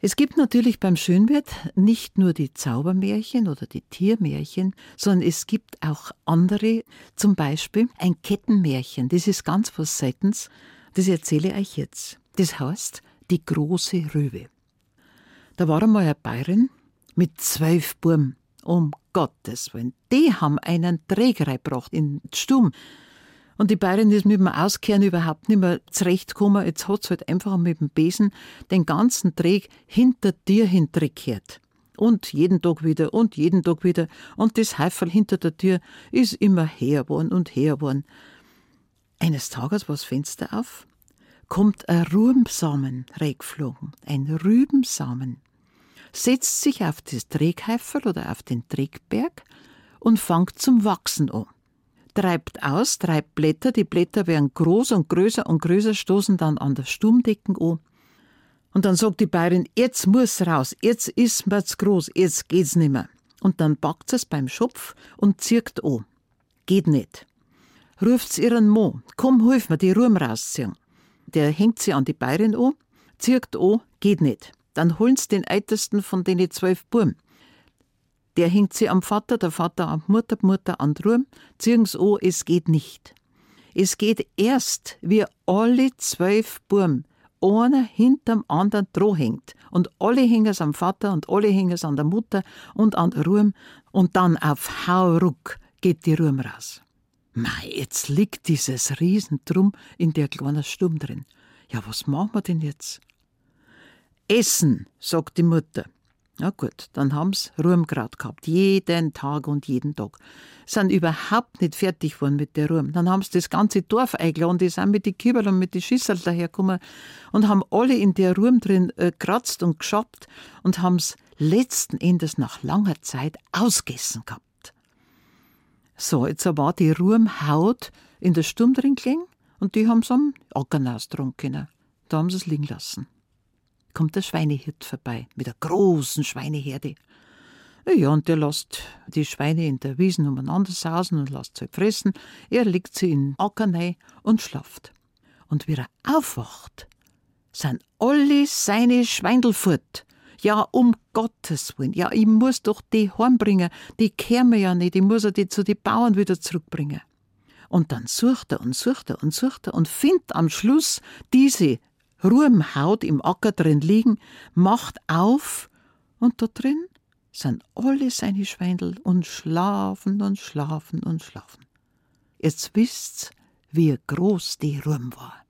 Es gibt natürlich beim Schönwirt nicht nur die Zaubermärchen oder die Tiermärchen, sondern es gibt auch andere, zum Beispiel ein Kettenmärchen, das ist ganz was Seltens, das erzähle ich euch jetzt. Das heißt Die große Röwe. Da war einmal eine Bayerin mit zwölf Burm. Um Gottes Willen, die haben einen Träger gebracht in den Sturm. Und die Bayerin ist mit dem Auskehren überhaupt nicht mehr zurechtgekommen. Jetzt hat sie halt einfach mit dem Besen den ganzen Träg hinter dir hinterkehrt. Und jeden Tag wieder und jeden Tag wieder. Und das Häufel hinter der Tür ist immer her worden und her worden. Eines Tages war das Fenster auf, kommt ein Ruhmsamen reingeflogen, ein Rübensamen, setzt sich auf das Träghäufel oder auf den Trägberg und fängt zum Wachsen an treibt aus, treibt Blätter, die Blätter werden groß und größer und größer, stoßen dann an der Sturmdecken an. Und dann sagt die Bayerin, jetzt muss raus, jetzt ist mir's groß, jetzt geht's nimmer. Und dann packt es beim Schopf und zirkt an. Geht nicht. Ruft's ihren Mo, komm, hilf mir, die Ruhm rausziehen. Der hängt sie an die Bayerin an, zirkt an, geht nicht. Dann holen's den ältesten von den zwölf Burm. Der hängt sie am Vater, der Vater am Mutter, die Mutter an Ruhm, ziehen's an, es geht nicht. Es geht erst, wie alle zwölf Burm einer hinterm anderen droh hängt. Und alle hängen es am Vater und alle hängen es an der Mutter und an der Ruhm. Und dann auf Hauruck geht die Ruhm raus. Mei, jetzt liegt dieses Riesentrum in der kleinen Stumm drin. Ja, was machen wir denn jetzt? Essen, sagt die Mutter. Na gut, dann haben's Ruhmgrad gehabt, jeden Tag und jeden Tag. Sind überhaupt nicht fertig geworden mit der Ruhm. Dann haben's das ganze Dorf eingeladen, die sind mit den Kübel und mit den Schüsseln dahergekommen und haben alle in der Ruhm drin äh, kratzt und geschabt und haben's letzten Endes nach langer Zeit ausgegessen gehabt. So, jetzt war die Ruhmhaut in der Sturm drin gelegen und die haben's am Ackern austrunken. Da haben sie es liegen lassen kommt der Schweinehirt vorbei mit einer großen Schweineherde. Ja, und der lässt die Schweine in der Wiesen umeinander sausen und lässt sie fressen. Er legt sie in Acker rein und schlaft. Und wie er aufwacht, sind alle seine Schweindel fort. Ja, um Gottes Willen. Ja, ich muss doch die heimbringen. Die mir ja nicht. Ich muss ja die zu den Bauern wieder zurückbringen. Und dann sucht er und sucht er und sucht er und findet am Schluss diese Ruhmhaut im Acker drin liegen, macht auf und da drin sind alle seine Schweindel und schlafen und schlafen und schlafen. Jetzt wisst's, wie groß die Ruhm war.